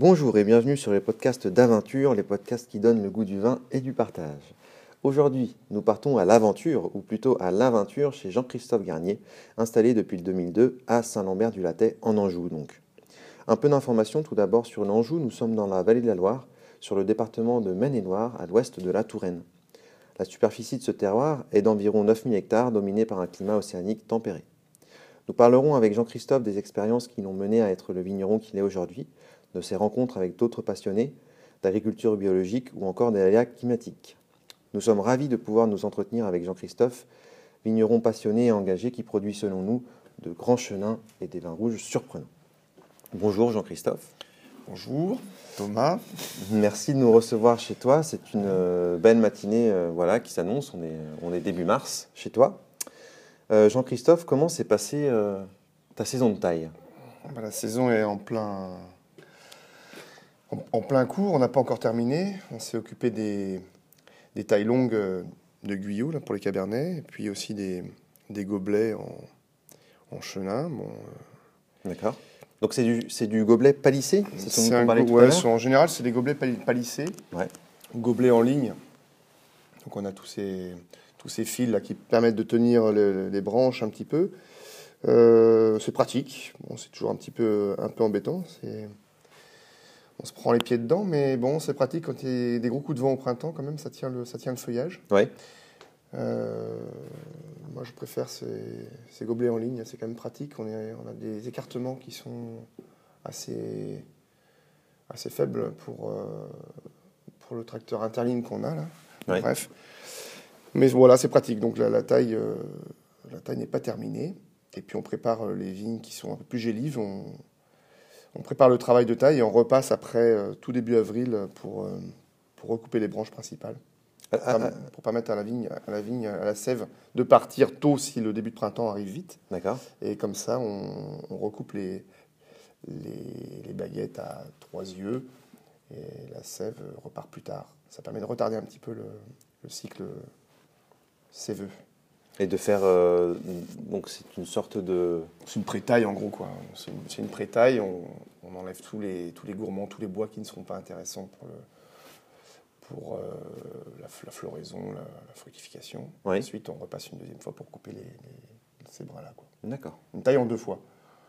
Bonjour et bienvenue sur les podcasts d'aventure, les podcasts qui donnent le goût du vin et du partage. Aujourd'hui, nous partons à l'aventure, ou plutôt à l'aventure chez Jean-Christophe Garnier, installé depuis le 2002 à Saint-Lambert-du-Lattay, en Anjou donc. Un peu d'informations tout d'abord sur l'Anjou, nous sommes dans la vallée de la Loire, sur le département de Maine-et-Loire, à l'ouest de la Touraine. La superficie de ce terroir est d'environ 9000 hectares, dominée par un climat océanique tempéré. Nous parlerons avec Jean-Christophe des expériences qui l'ont mené à être le vigneron qu'il est aujourd'hui, de ses rencontres avec d'autres passionnés, d'agriculture biologique ou encore des aléas climatiques. Nous sommes ravis de pouvoir nous entretenir avec Jean-Christophe, vigneron passionné et engagé qui produit selon nous de grands chenins et des vins rouges surprenants. Bonjour Jean-Christophe. Bonjour Thomas. Merci de nous recevoir chez toi. C'est une euh, belle matinée euh, voilà, qui s'annonce. On est, on est début mars chez toi. Euh, Jean-Christophe, comment s'est passée ta saison de taille? Bah, La saison est en plein, en, plein cours. On n'a pas encore terminé. On s'est occupé des, des, tailles longues de Guyot là, pour les cabernets, et puis aussi des, des gobelets en, en chenin. Bon, D'accord. Donc c'est du, du gobelet palissé C'est un ouais, En général, c'est des gobelets palissés, ouais. gobelets en ligne. Donc on a tous ces, tous ces fils là qui permettent de tenir les branches un petit peu. Euh, c'est pratique. Bon, c'est toujours un petit peu, un peu embêtant. On se prend les pieds dedans, mais bon, c'est pratique quand il y a des gros coups de vent au printemps, quand même, ça tient le, ça tient le feuillage. Ouais. Euh, moi, je préfère ces, gobelets en ligne, c'est quand même pratique. On, on, a des écartements qui sont assez, assez faibles pour, euh, pour le tracteur interligne qu'on a là. Bref. Mais voilà, c'est pratique. Donc la, taille, euh, la taille n'est pas terminée. Et puis on prépare les vignes qui sont un peu plus gélives. On, on prépare le travail de taille et on repasse après tout début avril pour, pour recouper les branches principales. Ah, ah, ah. pour permettre à la vigne, à la vigne, à la sève de partir tôt si le début de printemps arrive vite. D'accord. Et comme ça, on, recoupe les, les, baguettes à trois yeux et la sève repart plus tard. Ça permet de retarder un petit peu le, cycle séveux. Et de faire. Euh, donc, c'est une sorte de. C'est une prétaille en gros, quoi. C'est une, une prétaille. On, on, enlève tous les, tous les gourmands, tous les bois qui ne seront pas intéressants pour le, pour euh, la, floraison, la, fructification. Ensuite, on repasse une deuxième fois pour couper les, ces bras-là. D'accord. Une taille en deux fois.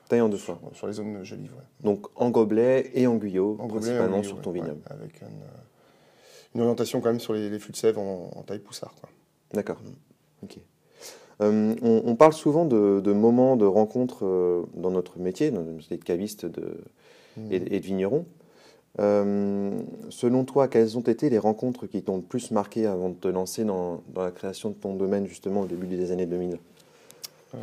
Taille en deux fois. Sur, les zones jolies, Donc en gobelet et en guyot, principalement sur ton vignoble. avec une, orientation quand même sur les, flux de sève en, taille poussard. D'accord. Mm. Ok. Euh, on, parle souvent de, moments de rencontre euh, dans notre métier, dans notre métier de caviste de, mm. et, de vigneron. Euh, selon toi, quelles ont été les rencontres qui t'ont le plus marqué avant de te lancer dans, la création de ton domaine, justement, au début des années 2000 euh,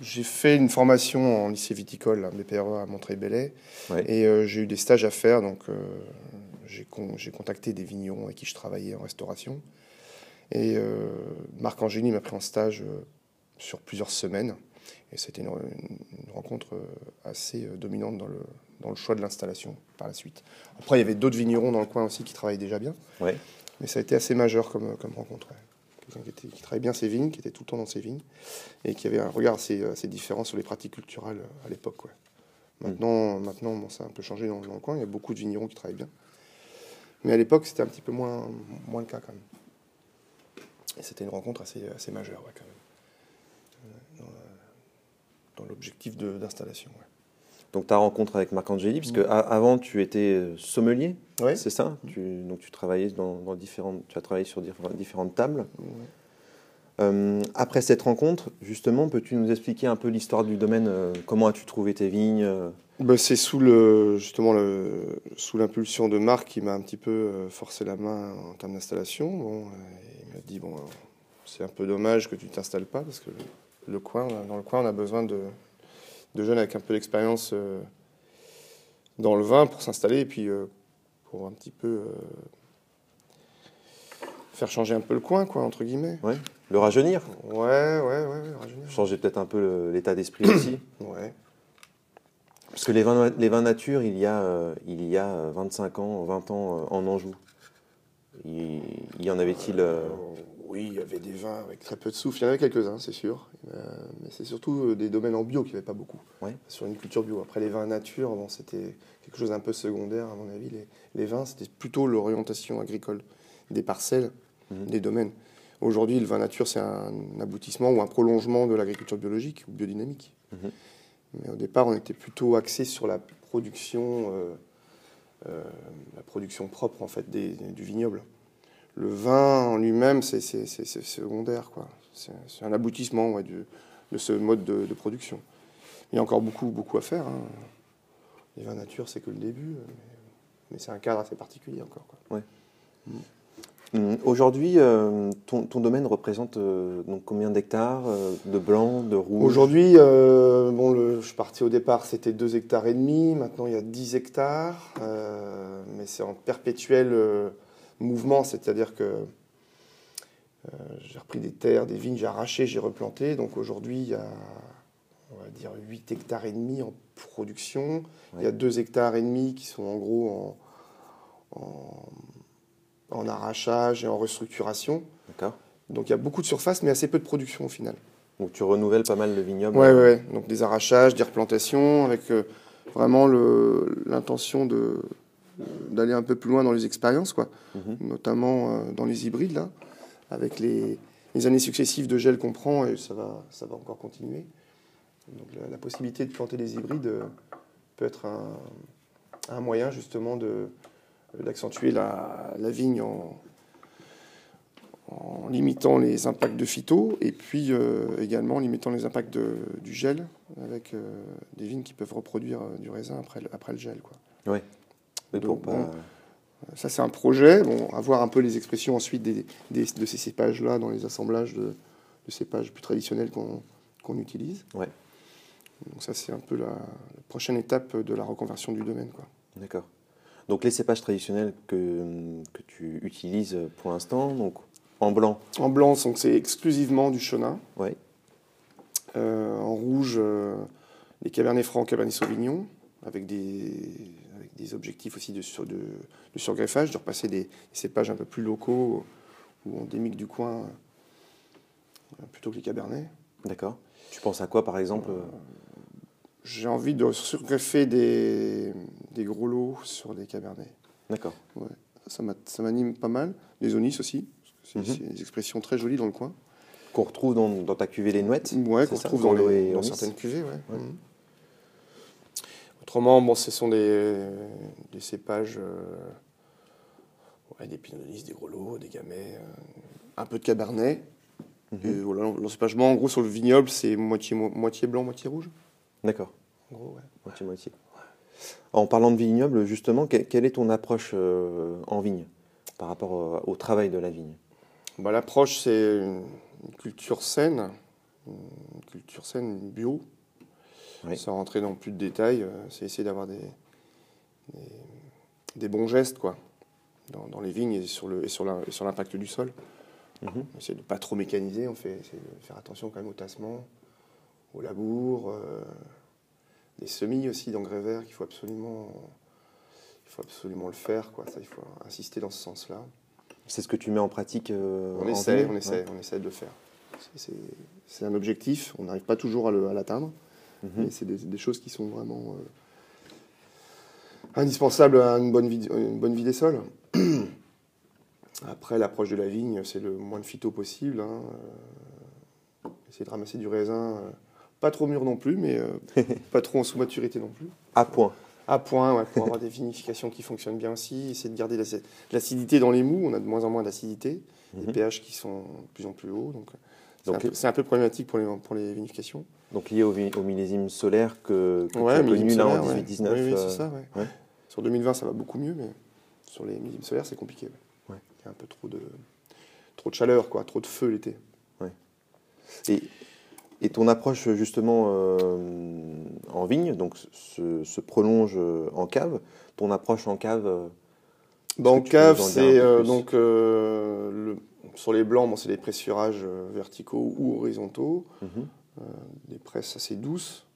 J'ai fait une formation en lycée viticole, à BPRE à Montreuil-Bellay, et euh, j'ai eu des stages à faire. Donc, j'ai contacté des vignerons avec qui je travaillais en restauration. Et Marc Angéli m'a pris en stage sur plusieurs semaines. Et c'était une, rencontre assez dominante dans le, dans le choix de l'installation par la suite. Après, il y avait d'autres vignerons dans le coin aussi qui travaillaient déjà bien. Ouais. Mais ça a été assez majeur comme, comme rencontre. Quelqu'un qui, qui, travaillait bien ses vignes, qui était tout le temps dans ses vignes, et qui avait un regard assez, assez différent sur les pratiques culturelles à l'époque. Maintenant, mm. maintenant bon, ça a un peu changé dans, le coin. Il y a beaucoup de vignerons qui travaillent bien. Mais à l'époque, c'était un petit peu moins, moins le cas quand même. Et c'était une rencontre assez, assez majeure quand même. Dans, l'objectif d'installation. Donc ta rencontre avec Marc Angeli, puisque avant tu étais euh, sommelier, c'est ça? Tu, Donc tu travaillais dans, différentes, tu as travaillé sur différentes tables. Euh, après cette rencontre, justement, peux-tu nous expliquer un peu l'histoire du domaine euh, Comment as-tu trouvé tes vignes ben, C'est sous le, justement le, sous l'impulsion de Marc qui m'a un petit peu forcé la main en termes d'installation. Bon, m'a dit bon, c'est un peu dommage que tu t'installes pas parce que le coin, dans le coin, on a besoin de de jeunes avec un peu d'expérience euh, dans le vin pour s'installer et puis euh, pour un petit peu euh, faire changer un peu le coin, quoi, entre guillemets. Ouais. Le rajeunir Ouais, ouais, ouais, rajeunir. Changer peut-être un peu l'état d'esprit aussi. Ouais. Parce que les vins, les vins nature, il y, a, il y a 25 ans, 20 ans en Anjou. Il, y en avait-il Oui, il y avait des vins avec très peu de souffle. Il y en avait quelques-uns, c'est sûr. Euh, mais c'est surtout euh, des domaines en bio qui avait pas beaucoup. Ouais. Sur une culture bio. Après, les vins nature, bon, c'était quelque chose d'un peu secondaire, à mon avis. Les, les vins, c'était plutôt l'orientation agricole des parcelles, Mhm. des domaines. Aujourd'hui, le vin nature, c'est un aboutissement ou un prolongement de l'agriculture biologique ou biodynamique. Mhm. Mais au départ, on était plutôt axé sur la production, euh, euh, la production propre en fait des- du vignoble. Le vin en lui-même, c'est secondaire, quoi. C'est un aboutissement ouais, de ce mode de, de production. Il y a encore beaucoup, beaucoup à faire. hein. Les vins nature, c'est que le début, euh, mais, mais c'est un cadre assez particulier encore. Quoi. Hum, Aujourd'hui, euh, ton, ton domaine représente euh, donc combien d'hectares euh, de blanc, de rouge Aujourd'hui, bon, le, je suis parti au départ, c'était 2 hectares et demi. Maintenant, il y a 10 hectares. mais c'est en perpétuel mouvement, c'est-à-dire que j'ai repris des terres, des vignes, j'ai arraché, j'ai replanté. Donc aujourd'hui, il y a, on va dire, 8 hectares et demi en production. Il y a 2 hectares et demi qui sont en gros en, en, en arrachage et en restructuration. D'accord. Donc il y a beaucoup de surface, mais assez peu de production au final. Donc tu renouvelles pas mal le vignoble. Ouais, ouais, ouais. Donc des arrachages, des replantations, avec euh, vraiment l'intention d'aller un peu plus loin dans les expériences, quoi. Mhm. Notamment euh, dans les hybrides là, avec les, les années successives de gel qu'on prend et ça va ça va encore continuer. Donc la, la possibilité de planter des hybrides euh, peut être un, un moyen justement de d'accentuer la, la vigne en en limitant les impacts de phyto et puis euh, également en limitant les impacts de- du gel avec euh, des vignes qui peuvent reproduire euh, du raisin après, le- après le gel. Quoi. Mais pour Donc, pas- bon. Ça, c'est un projet. Bon, à voir un peu les expressions ensuite des, des- de ces cépages-là dans les assemblages de, de cépages plus traditionnels qu'on qu'on utilise. Ouais. Donc ça, c'est un peu la, la prochaine étape de la reconversion du domaine. D'accord. Donc les cépages traditionnels que, que tu utilises pour l'instant, donc en blanc, En blanc, donc c'est exclusivement du chenin. ouais. Euh, en rouge, euh, les Cabernet Franc, Cabernet Sauvignon, avec des, avec des objectifs aussi de, sur, de, de surgreffage, de repasser des, des cépages un peu plus locaux ou endémiques du coin, euh, plutôt que les Cabernets. D'accord. Tu penses à quoi par exemple J'ai envie de surgreffer des, des gros lots sur des Cabernets. D'accord. Ça m'a- ça m'anime pas mal. Des Onis aussi, Mhm. c'est des expressions très jolies dans le coin. Qu'on retrouve dans, dans ta cuvée les Nouettes Ouais, c'est qu'on ça, retrouve dans, les- dans certaines cuvées. Ouais. Ouais. Mhm. Autrement, bon, ce sont des, des cépages, euh, ouais, des Pinot Nonis, des gros lots, des gamay, euh, un peu de cabernet. Et voilà, l'encépagement, en gros, sur le vignoble, c'est moitié, mo- moitié blanc, moitié rouge. D'accord. En gros, ouais. Moitié-moitié. En parlant de vignoble, justement, que- quelle est ton approche euh, en vigne par rapport euh, au travail de la vigne? Bah, L'approche, c'est une culture saine, une culture saine bio. Oui. Sans rentrer dans plus de détails, euh, c'est essayer d'avoir des, des, des bons gestes quoi, dans, dans les vignes et sur le- et sur la- et sur l'impact du sol. Mhm. On essaie de ne pas trop mécaniser, on fait de faire attention quand même au tassement, au labour, euh, des semis aussi d'engrais verts qu'il faut absolument, il faut absolument le faire. Quoi. Ça, il faut insister dans ce sens-là. C'est ce que tu mets en pratique euh, On en essaie, on essaie, on essaie de le faire. C'est- un objectif, on n'arrive pas toujours à l'atteindre, Mhm. mais c'est des, des choses qui sont vraiment euh, indispensables à une bonne vie, une bonne vie des sols. Après, l'approche de la vigne, c'est le moins de phyto possible. hein, euh, essayer de ramasser du raisin, pas trop mûr non plus, mais euh, pas trop en sous-maturité non plus. À point. À point, ouais, pour avoir des vinifications qui fonctionnent bien aussi. Essayer de garder l'ac- l'acidité dans les mous. On a de moins en moins d'acidité. Des pH qui sont de plus en plus hauts. Donc, c'est un, Donc, peu- c'est un peu problématique pour les, pour les vinifications. Donc lié au, au millésime solaire que, que Ouais, tu as millésime connu là en solaire, ouais. 18-19. Oui, oui, euh, c'est ça, ouais. ouais. Sur 2020, ça va beaucoup mieux, mais sur les millésimes solaires, c'est compliqué. Il y a un peu trop de, trop de chaleur, quoi, trop de feu l'été. Et, et ton approche justement euh, en vigne, donc se, se prolonge euh, en cave. Ton approche en cave, euh, en cave, c'est euh, donc le- sur les blancs, bon, c'est des pressurages verticaux ou horizontaux, mhm, des presses assez douces.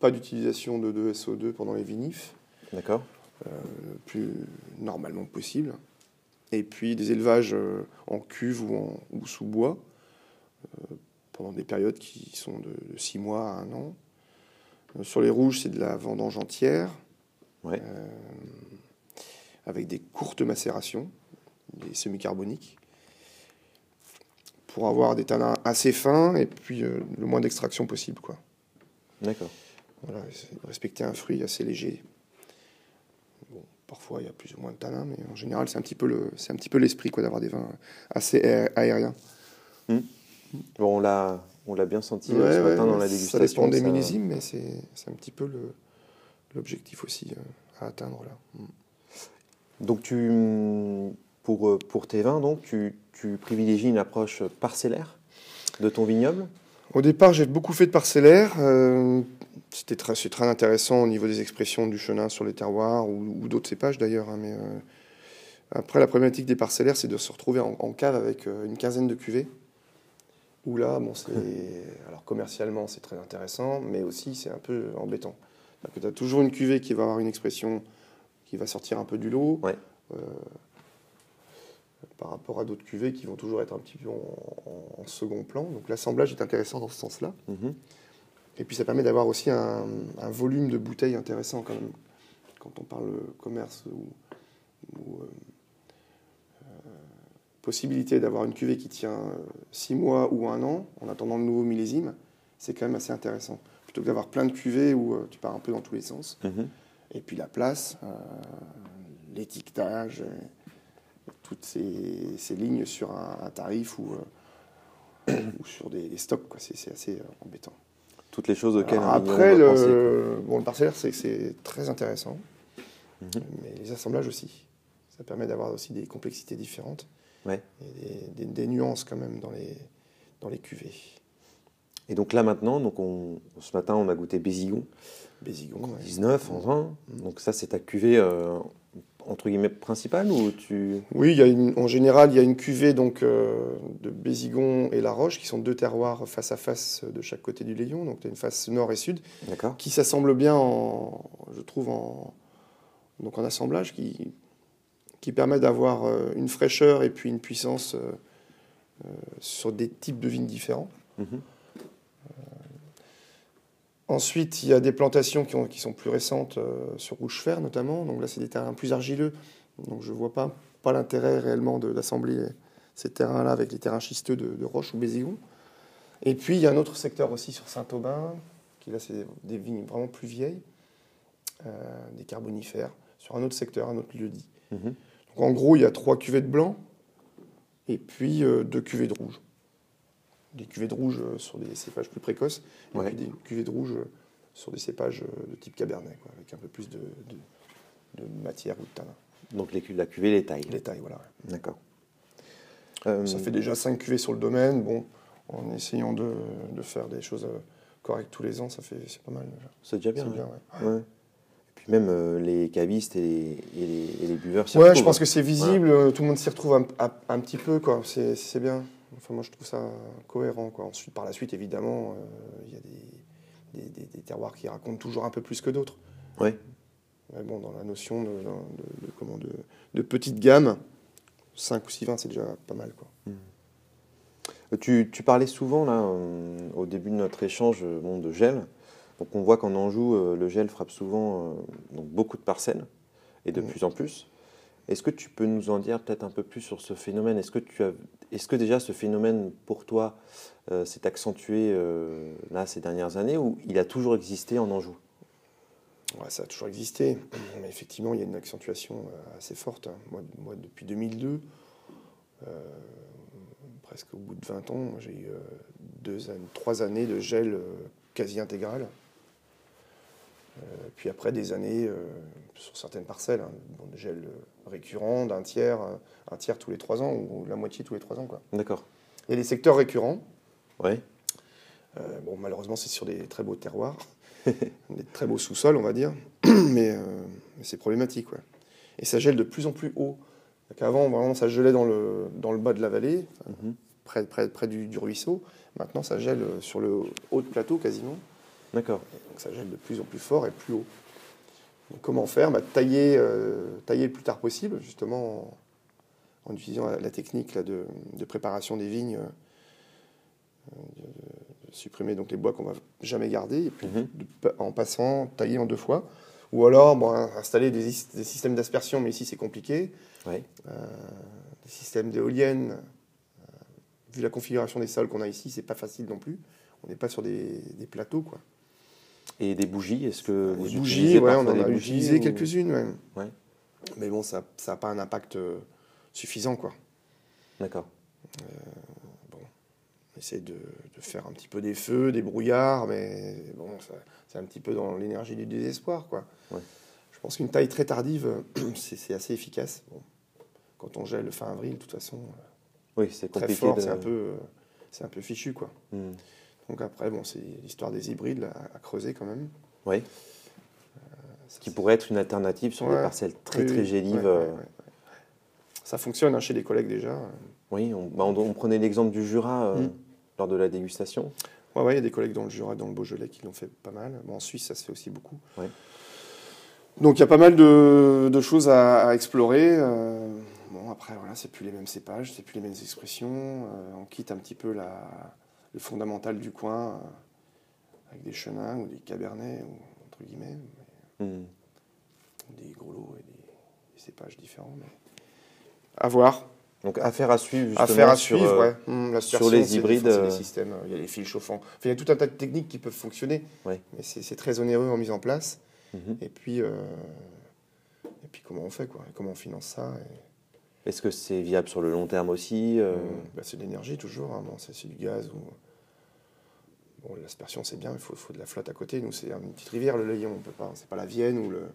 Pas d'utilisation de, de SO2 pendant les vinifs, d'accord le plus normalement possible. et puis des élevages euh, en cuve ou, en, ou sous bois, euh, pendant des périodes qui sont de 6 mois à un an. Euh, sur les rouges, c'est de la vendange entière, Ouais. euh, avec des courtes macérations, des semi-carboniques, pour avoir des tanins assez fins et puis euh, le moins d'extraction possible. Quoi. D'accord. Voilà, respecter un fruit assez léger. Bon, parfois il y a plus ou moins de tanins, mais en général c'est un petit peu le, c'est un petit peu l'esprit quoi d'avoir des vins assez aé- aériens. Bon, on l'a, on l'a bien senti euh, Ouais, ce ouais, matin dans la Ça dégustation. dépend des ça- millésimes, mais c'est, c'est un petit peu le, l'objectif aussi euh, à atteindre là. Mm. Donc tu, pour, euh, pour tes vins, donc tu, tu privilégies une approche parcellaire de ton vignoble? Au départ, j'ai beaucoup fait de parcellaire. euh, c'était très, c'est très intéressant au niveau des expressions du chenin sur les terroirs ou, ou d'autres cépages d'ailleurs. hein, mais euh, après, la problématique des parcellaires, c'est de se retrouver en, en cave avec euh, une quinzaine de cuvées. Où là, bon, c'est, alors commercialement, c'est très intéressant, mais aussi c'est un peu embêtant. tu as toujours une cuvée qui va avoir une expression qui va sortir un peu du lot. Ouais. euh, par rapport à d'autres cuvées qui vont toujours être un petit peu en, en- en second plan. Donc l'assemblage est intéressant dans ce sens-là. Mhm. Et puis ça permet d'avoir aussi un, un volume de bouteilles intéressant quand même. Quand on parle commerce ou, ou, euh, possibilité d'avoir une cuvée qui tient 6 mois ou un an en attendant le nouveau millésime, c'est quand même assez intéressant. Plutôt que d'avoir plein de cuvées où euh, tu pars un peu dans tous les sens. Mhm. Et puis la place, euh, l'étiquetage, euh, toutes ces, ces lignes sur un, un tarif ou, euh, ou sur des, des stocks. C'est, assez euh, embêtant. Toutes les choses auxquelles Alors après, penser, quoi. le, bon, le parcellaire, c'est, très intéressant, Mhm. mais les assemblages aussi. Ça permet d'avoir aussi des complexités différentes Ouais. des, des- des nuances quand même dans les, dans les cuvées. Et donc là maintenant, donc on, ce matin, on a goûté Bézigon, Bézigon, ouais. 19 en vin. Mhm. Donc ça, c'est ta cuvée euh, entre guillemets principale ou tu Oui, il y a une, en général, il y a une cuvée donc, euh, de Bézigon et La Roche, qui sont deux terroirs face à face de chaque côté du Léon. Donc, tu as une face nord et sud, qui s'assemblent bien, en, je trouve, en, donc en assemblage, qui, qui permet d'avoir euh, une fraîcheur et puis une puissance euh, euh, sur des types de vignes différents. Mhm. Ensuite, il y a des plantations qui, ont- qui sont plus récentes euh, sur rouge fer notamment. Donc là, c'est des terrains plus argileux. Donc je ne vois pas, pas l'intérêt réellement d'assembler ces terrains-là avec les terrains schisteux de, de Roche ou Bézigon. Et puis, il y a un autre secteur aussi sur Saint-Aubin, qui là, c'est des, des vignes vraiment plus vieilles, euh, des carbonifères, sur un autre secteur, un autre lieu dit. Mhm. En gros, il y a trois cuvées de blanc et puis euh, deux cuvées de rouge. Des cuvées de rouge euh, sur des cépages plus précoces et Ouais. puis des cuvées de rouge euh, sur des cépages de type cabernet, quoi, avec un peu plus de, de- de matière ou de tanin. Donc les, la cuvée, les tailles. Les tailles, voilà. D'accord. Euh, Ça fait déjà cinq cuvées sur le domaine. Bon, en essayant de, de faire des choses correctes tous les ans, ça fait c'est pas mal déjà. C'est déjà bien. C'est ouais. bien, ouais. Ouais. Puis même euh, les cavistes et les, et les, et les buveurs. s'y Ouais, je pense que c'est visible, euh, tout le monde s'y retrouve un, un- un petit peu, quoi. C'est bien. Enfin, moi, je trouve ça cohérent, quoi. Ensuite, par la suite, évidemment, euh, il y a des, des- des- des terroirs qui racontent toujours un peu plus que d'autres. Ouais. Mais bon, dans la notion de, de- de- comment, de, de petite gamme, 5 ou 6 vins, c'est déjà pas mal, quoi. Euh, Tu, tu parlais souvent, là, au début de notre échange, bon, de gel. Donc on voit qu'en Anjou, euh, le gel frappe souvent euh, donc beaucoup de parcelles, et de Mm. plus en plus. Est-ce que tu peux nous en dire peut-être un peu plus sur ce phénomène? Est-ce que, tu as, est-ce que déjà ce phénomène, pour toi, euh, s'est accentué euh, là ces dernières années, ou il a toujours existé en Anjou? Ouais, ça a toujours existé, mais effectivement, il y a une accentuation assez forte. hein. Moi, moi, depuis 2002, euh, presque au bout de 20 ans, j'ai eu deux, années- trois années de gel quasi intégral. Euh, puis après, des années euh, sur certaines parcelles, hein, bon, de gel euh, récurrent d'un tiers, un tiers tous les trois ans, ou la moitié tous les trois ans. D'accord. Il y a des secteurs récurrents. Euh, bon, malheureusement, c'est sur des très beaux terroirs, des très beaux sous-sols, on va dire, mais, mais c'est problématique. Ouais. Et ça gèle de plus en plus haut. Avant, vraiment, ça gelait dans le, dans le bas de la vallée, Mhm. près, près, près du, du ruisseau. Maintenant, ça gèle sur le haut de plateau quasiment. D'accord. Donc ça gèle de plus en plus fort et plus haut. Donc, comment faire? Bah, tailler, euh, tailler le plus tard possible, justement en utilisant la, technique là, de, préparation des vignes, de, supprimer donc les bois qu'on va jamais garder, et puis mhm. en passant, tailler en deux fois. Ou alors bon, installer des, systèmes d'aspersion, mais ici c'est compliqué. des systèmes d'éoliennes. Vu la configuration des sols qu'on a ici, c'est pas facile non plus. On n'est pas sur des, plateaux, quoi. Et des bougies, est-ce que vous bougies, ouais, on en a utilisé quelques-unes, ouais. Mais bon, ça n'a pas un impact euh, suffisant, quoi. D'accord. Euh, bon, on essaie de, faire un petit peu des feux, des brouillards, mais bon, c'est un petit peu dans l'énergie du désespoir, quoi. Je pense qu'une taille très tardive, c'est assez efficace. Bon, quand on gèle fin avril, de toute façon, oui, c'est compliqué. c'est un peu, c'est un peu fichu, quoi. Hmm. Donc après, bon, c'est l'histoire des hybrides à, creuser quand même. Oui. Ce qui pourrait être une alternative sur des parcelles très très gélives. Euh. Ça fonctionne hein, chez des collègues déjà. Oui, bah, on, prenait l'exemple du Jura euh, mm. lors de la dégustation. Oui, il y a des collègues dans le Jura, dans le Beaujolais qui l'ont fait pas mal. Bon, en Suisse, ça se fait aussi beaucoup. Donc il y a pas mal de, choses à, explorer. Euh, après, voilà, c'est plus les mêmes cépages, c'est plus les mêmes expressions. on quitte un petit peu la, le fondamental du coin avec des chenins ou des cabernets, entre guillemets. Hmm. Des grelots et des, cépages différents. Mais... À voir. Donc affaire à suivre justement affaire à suivre, sur, euh, hmm, sur les hybrides. Euh. systèmes. Il y a les fils chauffants. il y a tout un tas de techniques qui peuvent fonctionner, mais c'est très onéreux en mise en place. Mhm. Et puis, euh, et puis comment on fait quoi Comment on finance ça Est-ce que c'est viable sur le long terme aussi hmm. bah, C'est de l'énergie toujours. Hein. c'est du gaz ou l'aspersion c'est bien, il faut, de la flotte à côté. Nous, c'est une petite rivière, le Layon, on peut pas. C'est pas la Vienne ou le.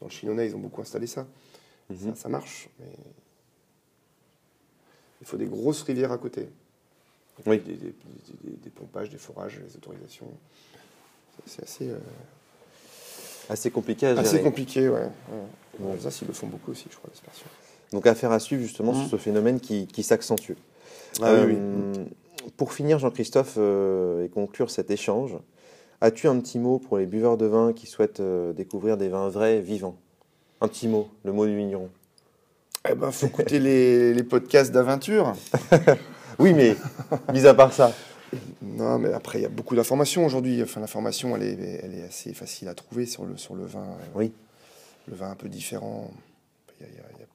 Dans le Chinonnais, ils ont beaucoup installé ça. Mhm. ça. marche, mais il faut des grosses rivières à côté. Oui. Des, pompages, des forages, des autorisations. C'est assez. Euh, assez compliqué à gérer. Assez compliqué, ouais. Ça, ils le font beaucoup aussi, je crois, l'aspersion. Donc, affaire à suivre justement sur mhm. ce phénomène qui, qui s'accentue. Ah, oui. Euh, pour finir, Jean-Christophe, euh, et conclure cet échange, as-tu un petit mot pour les buveurs de vin qui souhaitent euh, découvrir des vins vrais, vivants? Un petit mot, le mot du vigneron. Eh ben, faut écouter les, podcasts d'aventure. oui, mais mis à part ça. Non, mais après, il y a beaucoup d'informations aujourd'hui. Enfin, l'information, elle est, elle est assez facile à trouver sur le, sur le vin. Oui. Le vin un peu différent. Il y, a,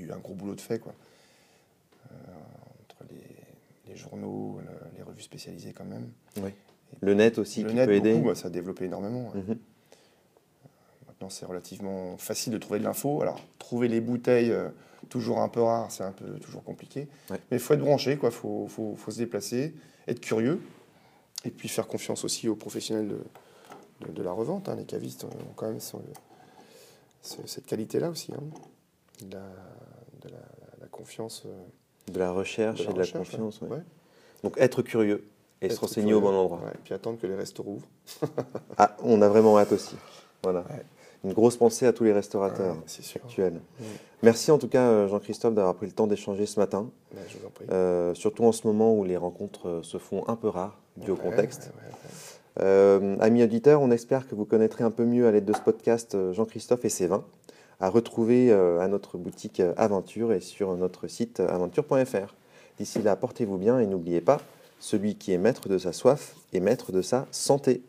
eu un gros boulot de fait, quoi. Euh, entre les les journaux, les revues spécialisées quand même. Oui. Le net aussi qui peut aider. Bah, ça a développé énormément. Mhm. Maintenant, c'est relativement facile de trouver de l'info. Alors, trouver les bouteilles, euh, toujours un peu rare, c'est un peu toujours compliqué. Mais il faut être branché, il faut, faut, faut, se déplacer, être curieux, et puis faire confiance aussi aux professionnels de, de, la revente. Hein. Les cavistes ont quand même cette qualité-là aussi, hein. De, la, la, confiance. Euh, de la recherche et de la confiance. Donc être curieux et se renseigner au bon endroit. et puis attendre que les restos rouvrent. ah, on a vraiment hâte aussi. Voilà. Une grosse pensée à tous les restaurateurs actuels. Merci en tout cas euh, Jean-Christophe d'avoir pris le temps d'échanger ce matin. Ben, je vous en prie. Euh, surtout en ce moment où les rencontres euh, se font un peu rares dû au contexte. amis auditeurs, on espère que vous connaîtrez un peu mieux à l'aide de ce podcast Jean-Christophe et ses vins à retrouver euh, à notre boutique euh, Aventure et sur notre site euh, aventure.fr. D'ici là, portez-vous bien et n'oubliez pas, celui qui est maître de sa soif est maître de sa santé.